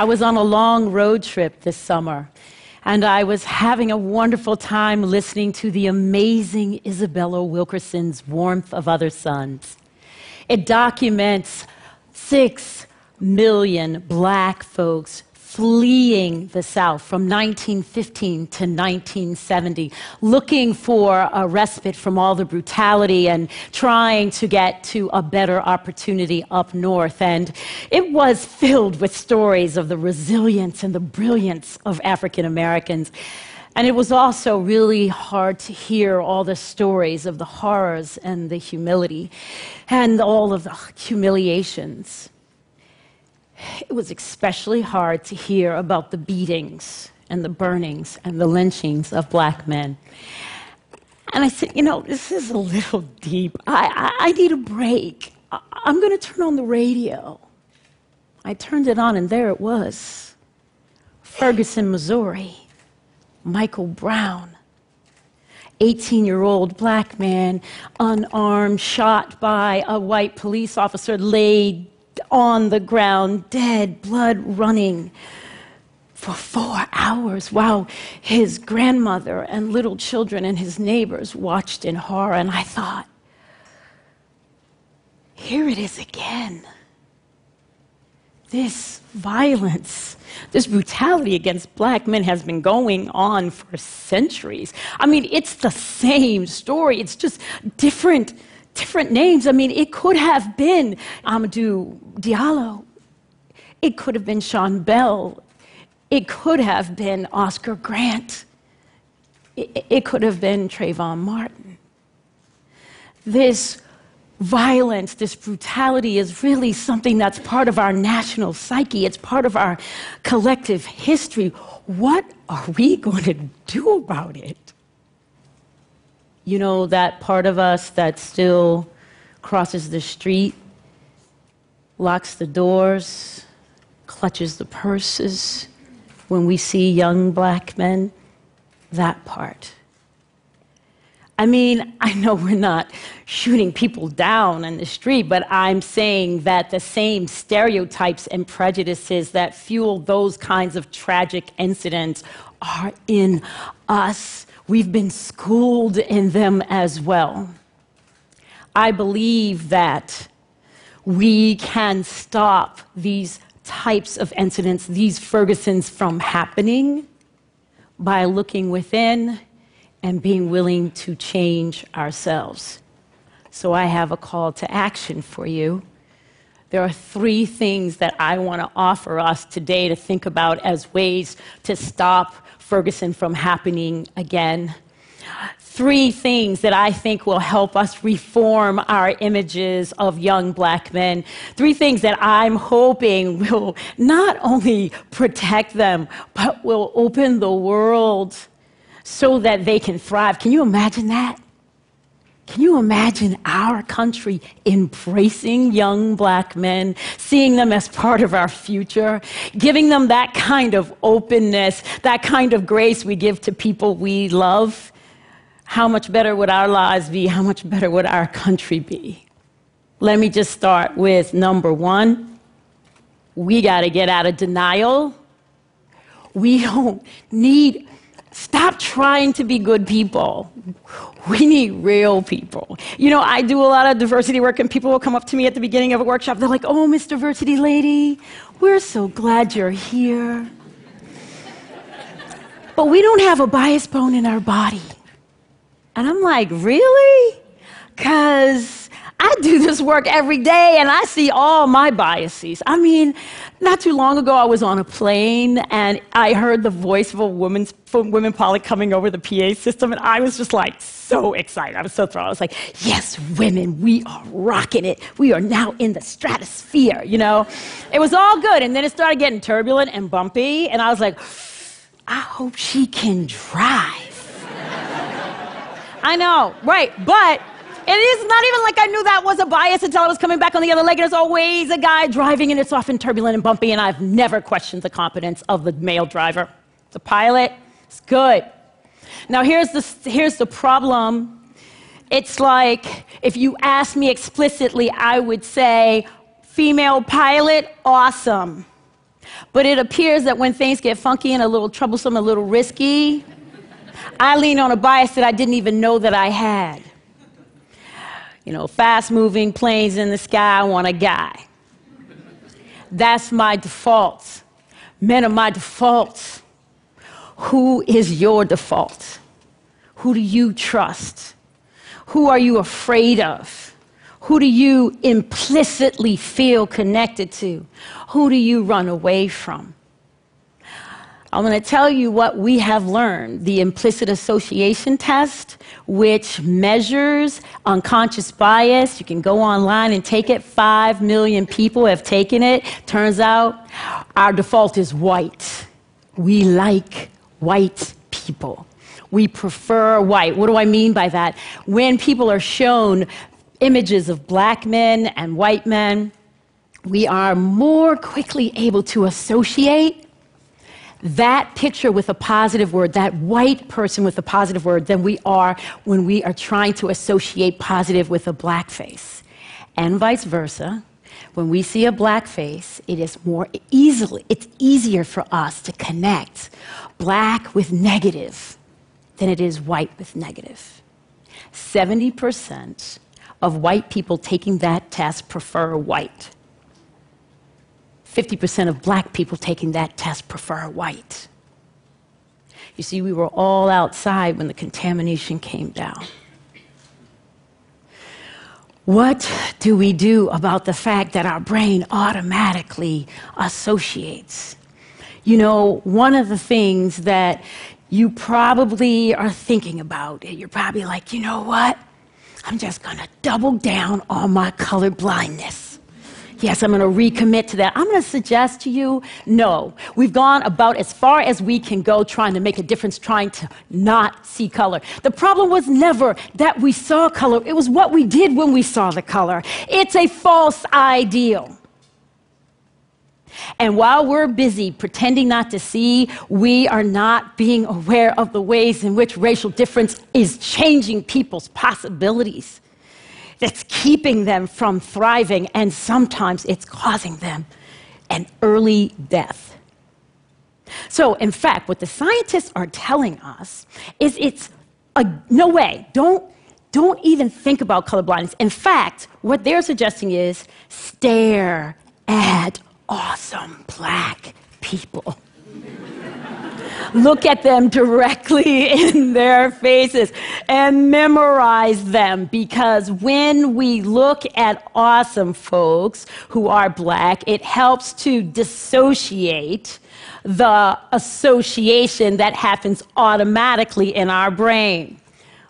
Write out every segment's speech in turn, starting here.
I was on a long road trip this summer, and I was having a wonderful time listening to the amazing Isabella Wilkerson's Warmth of Other Suns. It documents six million black folks fleeing the South from 1915 to 1970, looking for a respite from all the brutality and trying to get to a better opportunity up north. And it was filled with stories of the resilience and the brilliance of African Americans. And it was also really hard to hear all the stories of the horrors and the humility and all of the humiliations. It was especially hard to hear about the beatings and the burnings and the lynchings of black men. And I said, you know, this is a little deep. I, I, I need a break. I, I'm going to turn on the radio. I turned it on, and there it was Ferguson, Missouri. Michael Brown. 18 year old black man, unarmed, shot by a white police officer, laid on the ground, dead, blood running for four hours while his grandmother and little children and his neighbors watched in horror. And I thought, here it is again. This violence, this brutality against black men has been going on for centuries. I mean, it's the same story, it's just different different names. I mean, it could have been Amadou Diallo. It could have been Sean Bell. It could have been Oscar Grant. It, it could have been Trayvon Martin. This violence, this brutality is really something that's part of our national psyche. It's part of our collective history. What are we going to do about it? You know, that part of us that still crosses the street, locks the doors, clutches the purses when we see young black men, that part. I mean, I know we're not shooting people down in the street, but I'm saying that the same stereotypes and prejudices that fuel those kinds of tragic incidents are in us. We've been schooled in them as well. I believe that we can stop these types of incidents, these Fergusons, from happening by looking within and being willing to change ourselves. So I have a call to action for you. There are three things that I want to offer us today to think about as ways to stop Ferguson from happening again. Three things that I think will help us reform our images of young black men. Three things that I'm hoping will not only protect them, but will open the world so that they can thrive. Can you imagine that? Can you imagine our country embracing young black men, seeing them as part of our future, giving them that kind of openness, that kind of grace we give to people we love? How much better would our lives be? How much better would our country be? Let me just start with number one. We got to get out of denial. We don't need Stop trying to be good people. We need real people. You know, I do a lot of diversity work, and people will come up to me at the beginning of a workshop. They're like, Oh, Miss Diversity Lady, we're so glad you're here. but we don't have a bias bone in our body. And I'm like, Really? Because I do this work every day and I see all my biases. I mean, not too long ago, I was on a plane and I heard the voice of a woman's, women pilot coming over the PA system, and I was just like so excited. I was so thrilled. I was like, yes, women, we are rocking it. We are now in the stratosphere, you know? It was all good. And then it started getting turbulent and bumpy, and I was like, I hope she can drive. I know, right. But it is not even like I knew that was a bias until I was coming back on the other leg. And there's always a guy driving, and it's often turbulent and bumpy, and I've never questioned the competence of the male driver. The pilot, it's good. Now, here's the, here's the problem it's like if you ask me explicitly, I would say, female pilot, awesome. But it appears that when things get funky and a little troublesome, a little risky, I lean on a bias that I didn't even know that I had. You know, fast moving planes in the sky, I want a guy. That's my default. Men are my default. Who is your default? Who do you trust? Who are you afraid of? Who do you implicitly feel connected to? Who do you run away from? I'm going to tell you what we have learned the implicit association test, which measures unconscious bias. You can go online and take it. Five million people have taken it. Turns out our default is white. We like white people. We prefer white. What do I mean by that? When people are shown images of black men and white men, we are more quickly able to associate that picture with a positive word, that white person with a positive word, than we are when we are trying to associate positive with a black face. And vice versa. When we see a black face, it is more easily, it's easier for us to connect black with negative than it is white with negative. 70% of white people taking that test prefer white. 50% of black people taking that test prefer white. You see, we were all outside when the contamination came down. What do we do about the fact that our brain automatically associates? You know, one of the things that you probably are thinking about, you're probably like, you know what? I'm just gonna double down on my color blindness. Yes, I'm going to recommit to that. I'm going to suggest to you no. We've gone about as far as we can go trying to make a difference, trying to not see color. The problem was never that we saw color, it was what we did when we saw the color. It's a false ideal. And while we're busy pretending not to see, we are not being aware of the ways in which racial difference is changing people's possibilities that's keeping them from thriving, and sometimes it's causing them an early death. So, in fact, what the scientists are telling us is it's a, no way, don't, don't even think about color blindness. In fact, what they're suggesting is stare at awesome black people. Look at them directly in their faces and memorize them because when we look at awesome folks who are black, it helps to dissociate the association that happens automatically in our brain.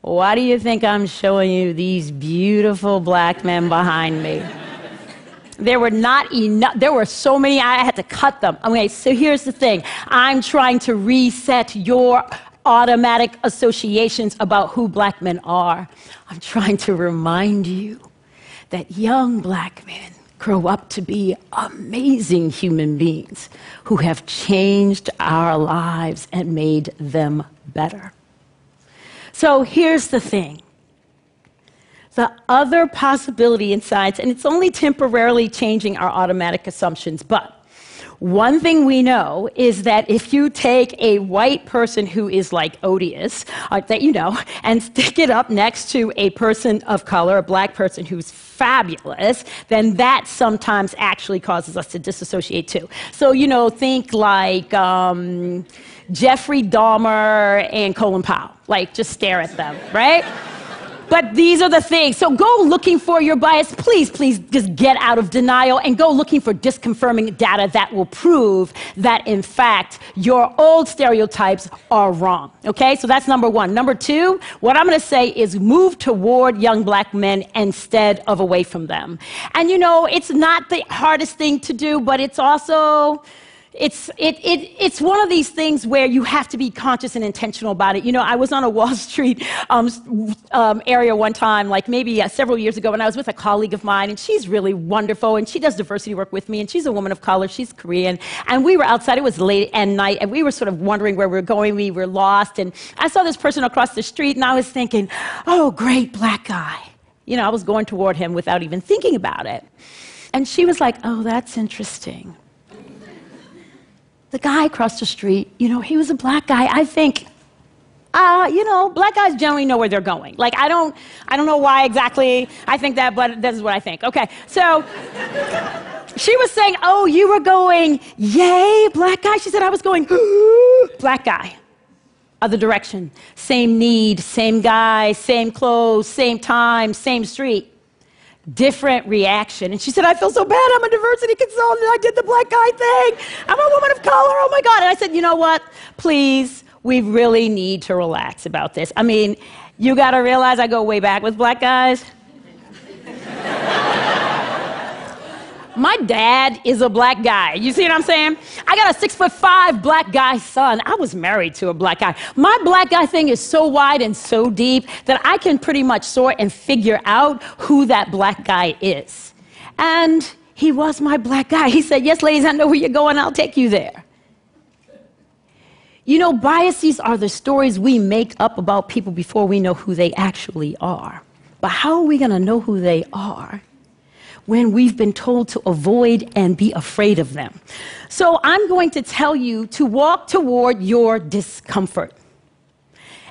Why do you think I'm showing you these beautiful black men behind me? There were not enough, there were so many, I had to cut them. Okay, so here's the thing I'm trying to reset your automatic associations about who black men are. I'm trying to remind you that young black men grow up to be amazing human beings who have changed our lives and made them better. So here's the thing the other possibility in science, and it's only temporarily changing our automatic assumptions, but one thing we know is that if you take a white person who is like odious, uh, that you know, and stick it up next to a person of color, a black person who's fabulous, then that sometimes actually causes us to disassociate too. So, you know, think like um, Jeffrey Dahmer and Colin Powell. Like, just stare at them, right? But these are the things. So go looking for your bias. Please, please just get out of denial and go looking for disconfirming data that will prove that, in fact, your old stereotypes are wrong. Okay? So that's number one. Number two, what I'm going to say is move toward young black men instead of away from them. And you know, it's not the hardest thing to do, but it's also it's, it, it, it's one of these things where you have to be conscious and intentional about it. You know, I was on a Wall Street um, um, area one time, like maybe uh, several years ago, and I was with a colleague of mine, and she's really wonderful, and she does diversity work with me, and she's a woman of color, she's Korean. And we were outside, it was late at night, and we were sort of wondering where we were going. We were lost, and I saw this person across the street, and I was thinking, oh, great black guy. You know, I was going toward him without even thinking about it. And she was like, oh, that's interesting. The guy across the street, you know, he was a black guy. I think, uh, you know, black guys generally know where they're going. Like, I don't, I don't know why exactly I think that, but this is what I think. Okay, so she was saying, oh, you were going, yay, black guy. She said, I was going, black guy. Other direction. Same need, same guy, same clothes, same time, same street different reaction. And she said, I feel so bad. I'm a diversity consultant. I did the black guy thing. I'm a woman of color. Oh my God. And I said, you know what? Please, we really need to relax about this. I mean, you got to realize I go way back with black guys. My dad is a black guy. You see what I'm saying? I got a six foot five black guy son. I was married to a black guy. My black guy thing is so wide and so deep that I can pretty much sort and figure out who that black guy is. And he was my black guy. He said, Yes, ladies, I know where you're going. I'll take you there. You know, biases are the stories we make up about people before we know who they actually are. But how are we going to know who they are? When we've been told to avoid and be afraid of them. So I'm going to tell you to walk toward your discomfort.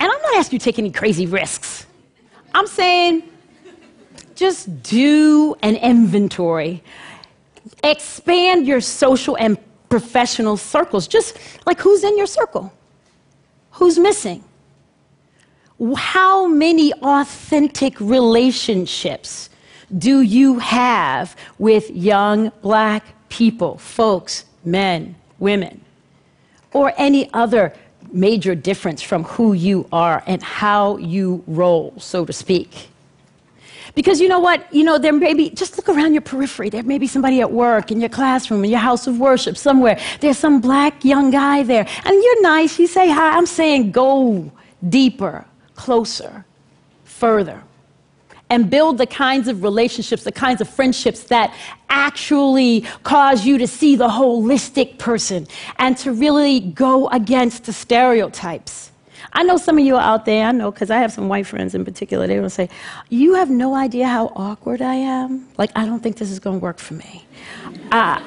And I'm not asking you to take any crazy risks. I'm saying just do an inventory. Expand your social and professional circles. Just like who's in your circle? Who's missing? How many authentic relationships do you have with young black people, folks, men, women, or any other major difference from who you are and how you roll, so to speak? Because you know what? You know, there may be, just look around your periphery. There may be somebody at work, in your classroom, in your house of worship, somewhere. There's some black young guy there. And you're nice. You say hi. I'm saying go deeper, closer, further and build the kinds of relationships, the kinds of friendships that actually cause you to see the holistic person and to really go against the stereotypes. I know some of you out there, I know because I have some white friends in particular, they will say, You have no idea how awkward I am. Like, I don't think this is going to work for me. Uh,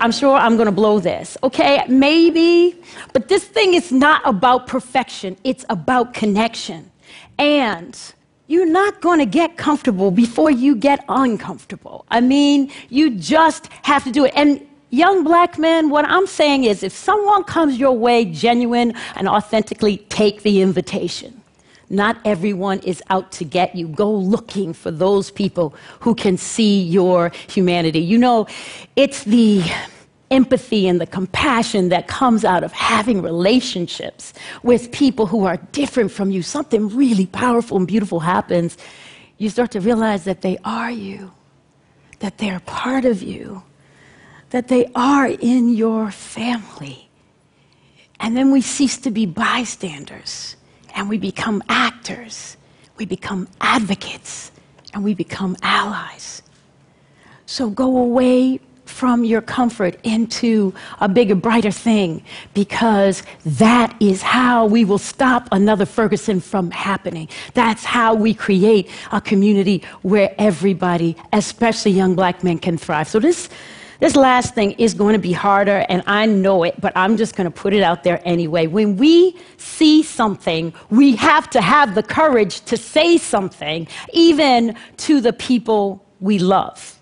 I'm sure I'm going to blow this. Okay, maybe. But this thing is not about perfection, it's about connection. And you're not going to get comfortable before you get uncomfortable. I mean, you just have to do it. And young black men, what I'm saying is if someone comes your way genuine and authentically, take the invitation. Not everyone is out to get you. Go looking for those people who can see your humanity. You know, it's the empathy and the compassion that comes out of having relationships with people who are different from you, something really powerful and beautiful happens. You start to realize that they are you, that they're part of you, that they are in your family. And then we cease to be bystanders and we become actors, we become advocates, and we become allies. So go away from your comfort into a bigger, brighter thing because that is how we will stop another Ferguson from happening. That's how we create a community where everybody, especially young black men, can thrive. So, this, this last thing is going to be harder, and I know it, but I'm just going to put it out there anyway. When we see something, we have to have the courage to say something, even to the people we love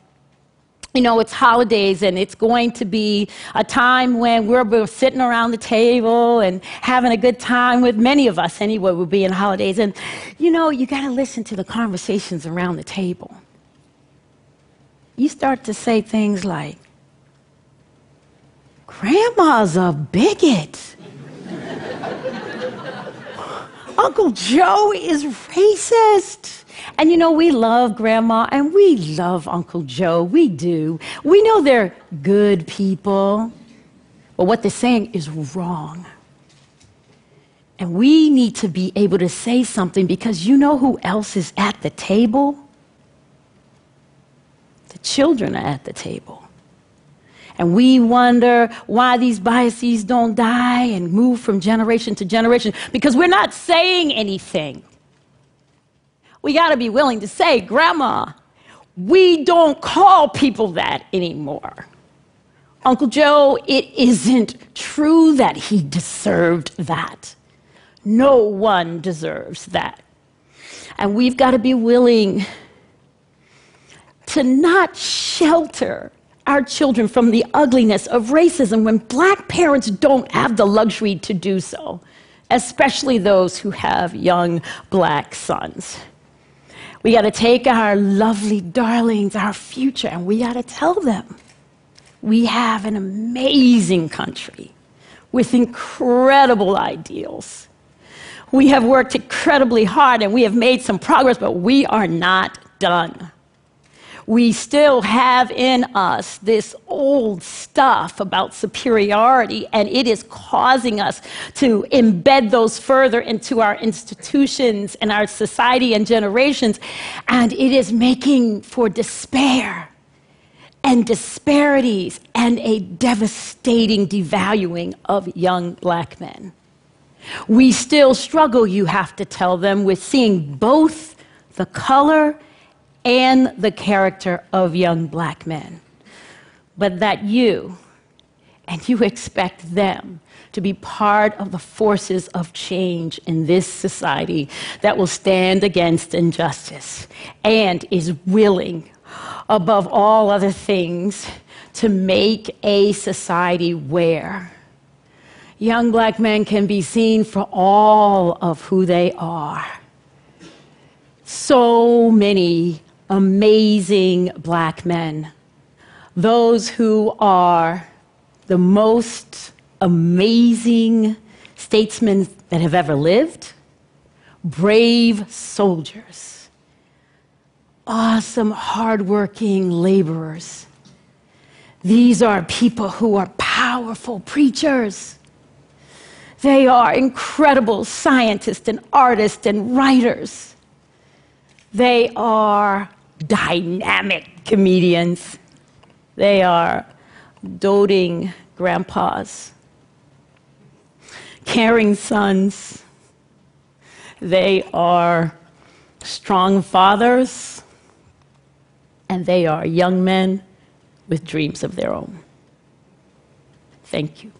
you know, it's holidays and it's going to be a time when we're, sitting around the table and having a good time with many of us anyway, will be in holidays. And, you know, you got to listen to the conversations around the table. You start to say things like, Grandma's a bigot. Uncle Joe is racist. And you know, we love Grandma and we love Uncle Joe. We do. We know they're good people, but what they're saying is wrong. And we need to be able to say something because you know who else is at the table? The children are at the table. And we wonder why these biases don't die and move from generation to generation because we're not saying anything we got to be willing to say, Grandma, we don't call people that anymore. Uncle Joe, it isn't true that he deserved that. No one deserves that. And we've got to be willing to not shelter our children from the ugliness of racism when black parents don't have the luxury to do so, especially those who have young black sons. We got to take our lovely darlings, our future, and we got to tell them we have an amazing country with incredible ideals. We have worked incredibly hard and we have made some progress, but we are not done we still have in us this old stuff about superiority, and it is causing us to embed those further into our institutions and our society and generations, and it is making for despair and disparities and a devastating devaluing of young black men. We still struggle, you have to tell them, with seeing both the color and the character of young black men, but that you and you expect them to be part of the forces of change in this society that will stand against injustice and is willing, above all other things, to make a society where young black men can be seen for all of who they are. So many amazing black men, those who are the most amazing statesmen that have ever lived, brave soldiers, awesome, hardworking laborers. These are people who are powerful preachers. They are incredible scientists and artists and writers. They are dynamic comedians. They are doting grandpas, caring sons. They are strong fathers, and they are young men with dreams of their own. Thank you.